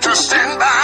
to stand by.